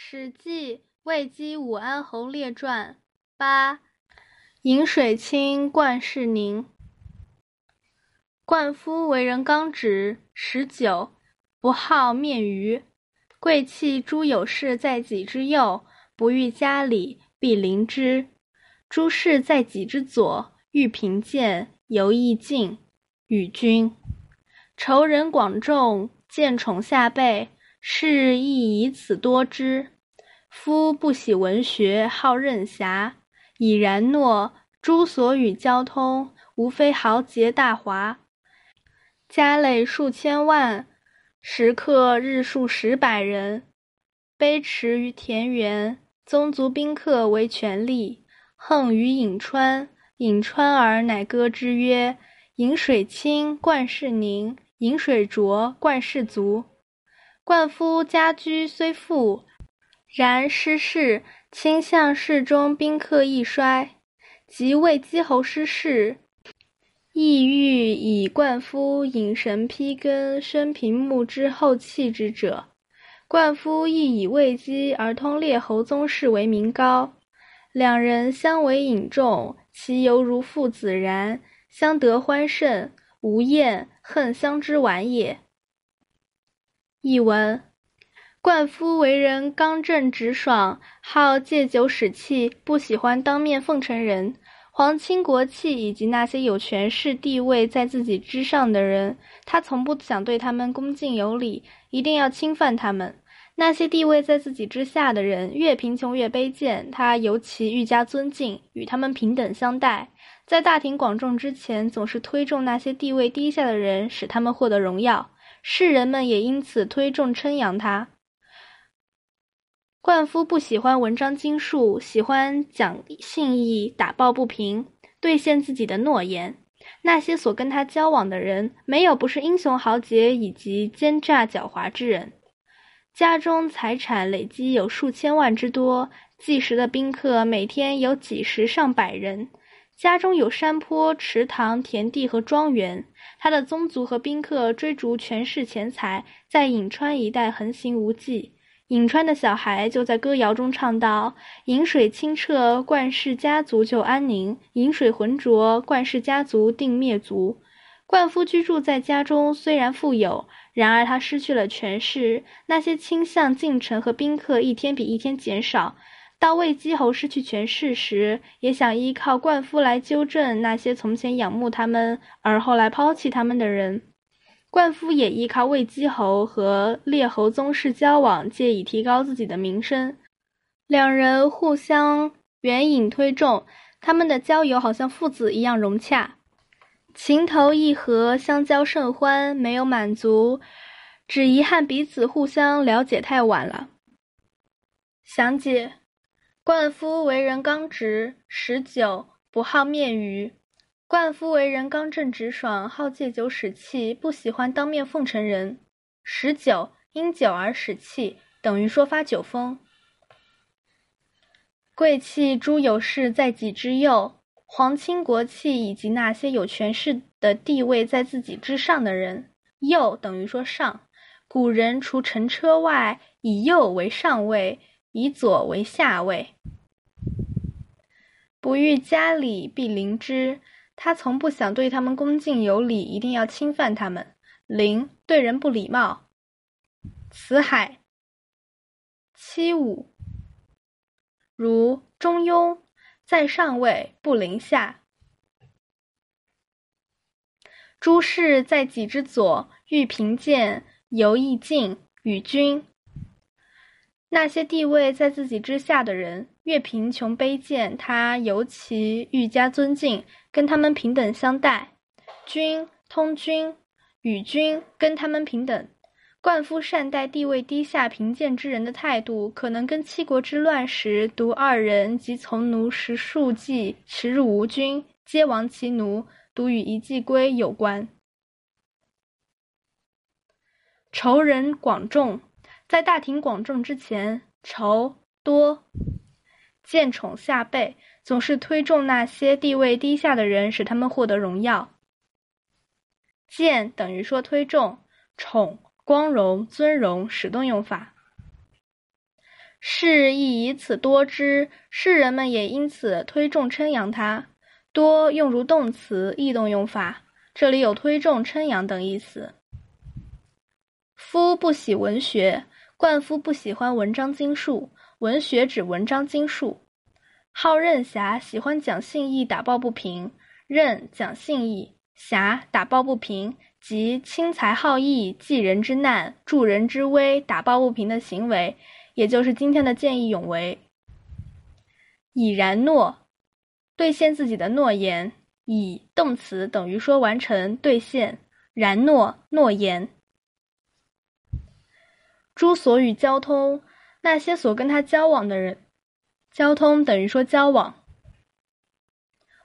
史记·魏姬武安侯列传八，饮水清，冠世宁。冠夫为人刚直，十九，不好面鱼。贵戚诸有事在己之右，不欲家里，必临之；诸事在己之左，欲贫贱，犹易近，与君。仇人广众，见宠下辈。是亦以此多之。夫不喜文学，好任侠，已然诺。诸所与交通，无非豪杰大华，家累数千万，食客日数十百人，卑驰于田园，宗族宾客为权力。横于颍川，颍川儿乃歌之曰：“饮水清，冠世宁；饮水浊，冠世足。”冠夫家居虽富，然失势，倾向世中宾客亦衰。及魏姬侯失势，意欲以冠夫引神披根，生平木之后弃之者。冠夫亦以魏姬而通列侯宗室为名高，两人相为引众，其犹如父子然，相得欢甚，无厌恨相之晚也。译文：灌夫为人刚正直爽，好借酒使气，不喜欢当面奉承人。皇亲国戚以及那些有权势地位在自己之上的人，他从不想对他们恭敬有礼，一定要侵犯他们。那些地位在自己之下的人，越贫穷越卑贱，他尤其愈加尊敬，与他们平等相待。在大庭广众之前，总是推重那些地位低下的人，使他们获得荣耀。世人们也因此推重称扬他。冠夫不喜欢文章经术，喜欢讲信义、打抱不平、兑现自己的诺言。那些所跟他交往的人，没有不是英雄豪杰以及奸诈狡猾之人。家中财产累积有数千万之多，计时的宾客每天有几十上百人。家中有山坡、池塘、田地和庄园。他的宗族和宾客追逐权势钱财，在颍川一带横行无忌。颍川的小孩就在歌谣中唱道：“饮水清澈，冠氏家族就安宁；饮水浑浊，冠氏家族定灭族。”冠夫居住在家中，虽然富有，然而他失去了权势。那些倾向进城和宾客一天比一天减少。当魏姬侯失去权势时，也想依靠灌夫来纠正那些从前仰慕他们而后来抛弃他们的人。灌夫也依靠魏姬侯和列侯宗室交往，借以提高自己的名声。两人互相援引推重，他们的交友好像父子一样融洽，情投意合，相交甚欢。没有满足，只遗憾彼此互相了解太晚了。详解。冠夫为人刚直，十九，不好面鱼。冠夫为人刚正直爽，好借酒使气，不喜欢当面奉承人。十九，因酒而使气，等于说发酒疯。贵戚诸有事在己之右，皇亲国戚以及那些有权势的地位在自己之上的人，右等于说上。古人除乘车外，以右为上位。以左为下位，不欲加礼，必临之。他从不想对他们恭敬有礼，一定要侵犯他们。临对人不礼貌。辞海七五，如中庸，在上位，不临下。诸事在己之左，欲贫贱，犹易近，与君。那些地位在自己之下的人，越贫穷卑贱，他尤其愈加尊敬，跟他们平等相待。君通君，与君跟他们平等。冠夫善待地位低下、贫贱之人的态度，可能跟七国之乱时独二人及从奴十数骑驰入吴军，皆亡其奴，独与一骑归有关。仇人广众。在大庭广众之前，仇多，见宠下辈，总是推重那些地位低下的人，使他们获得荣耀。见等于说推重，宠光荣尊荣使动用法。士亦以此多之，士人们也因此推重称扬他。多用如动词，异动用法，这里有推重称扬等意思。夫不喜文学，冠夫不喜欢文章经术。文学指文章经术。好任侠喜欢讲信义，打抱不平。任讲信义，侠打抱不平，即轻财好义，济人之难，助人之危，打抱不平的行为，也就是今天的见义勇为。已然诺，兑现自己的诺言。以动词等于说完成、兑现。然诺，诺言。诸所与交通。那些所跟他交往的人，交通等于说交往，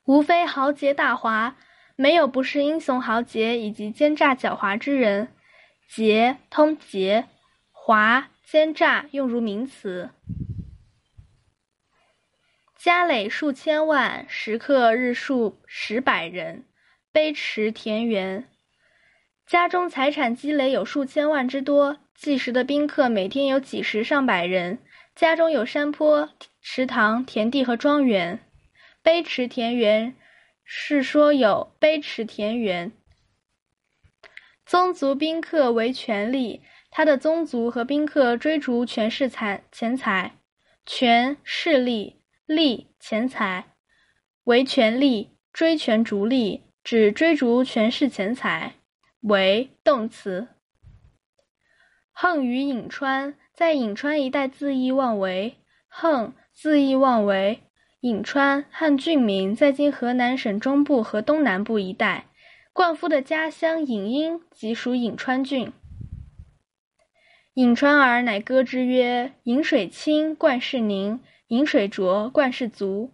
无非豪杰大华，没有不是英雄豪杰以及奸诈狡猾之人。杰通杰，华奸诈用如名词。家累数千万，食客日数十百人，卑池田园。家中财产积累有数千万之多。计时的宾客每天有几十上百人，家中有山坡、池塘、田地和庄园。卑池田园是说有卑池田园。宗族宾客为权力，他的宗族和宾客追逐权势财钱财，权势力利钱财，为权力追权逐利，指追逐权势钱财，为动词。横于颍川，在颍川一带恣意妄为。横，恣意妄为。颍川，汉郡名，在今河南省中部和东南部一带。灌夫的家乡颍阴即属颍川郡。颍川儿乃歌之曰：“颍水清，冠室宁；颍水浊，冠室足。”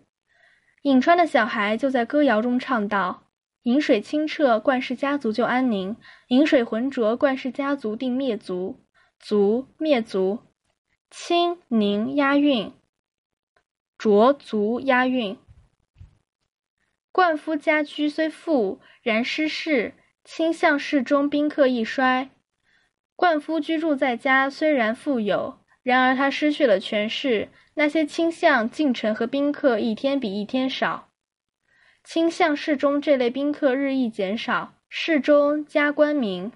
颍川的小孩就在歌谣中唱道：“颍水清澈，冠氏家族就安宁；颍水浑浊，冠氏家族定灭族。”族灭族，清宁押韵，浊族押韵。冠夫家居虽富，然失势，倾向室中宾客易衰。冠夫居住在家虽然富有，然而他失去了权势，那些倾向进城和宾客一天比一天少。倾向室中这类宾客日益减少，室中加官名。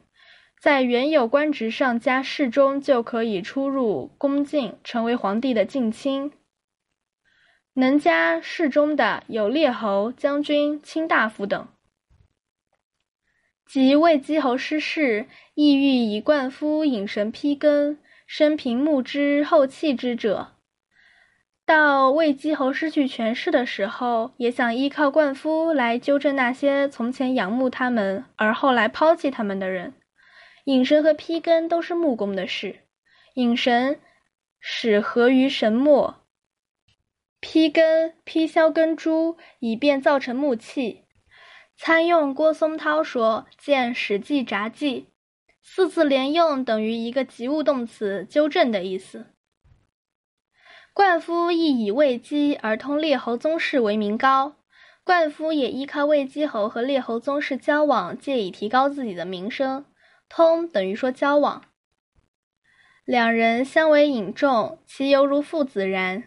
在原有官职上加侍中，就可以出入宫禁，成为皇帝的近亲。能加侍中的有列侯、将军、卿大夫等。及魏姬侯失势，意欲以冠夫引神披根，生平慕之后弃之者。到魏姬侯失去权势的时候，也想依靠冠夫来纠正那些从前仰慕他们而后来抛弃他们的人。引神和披根都是木工的事。引神使合于神墨，披根披削根株，以便造成木器。参用郭松涛说：“见《史记札记》，四字连用等于一个及物动词，纠正的意思。”冠夫亦以魏姬而通列侯宗室为名高。冠夫也依靠魏姬侯和列侯宗室交往，借以提高自己的名声。通等于说交往，两人相为引重，其犹如父子然。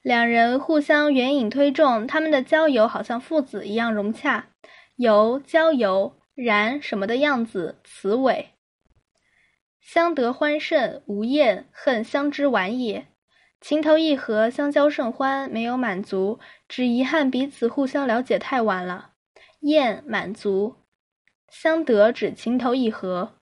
两人互相援引推重，他们的交友好像父子一样融洽。由交游，然什么的样子，词尾。相得欢甚，无厌，恨相知晚也。情投意合，相交甚欢，没有满足，只遗憾彼此互相了解太晚了。厌，满足。相得指情投意合。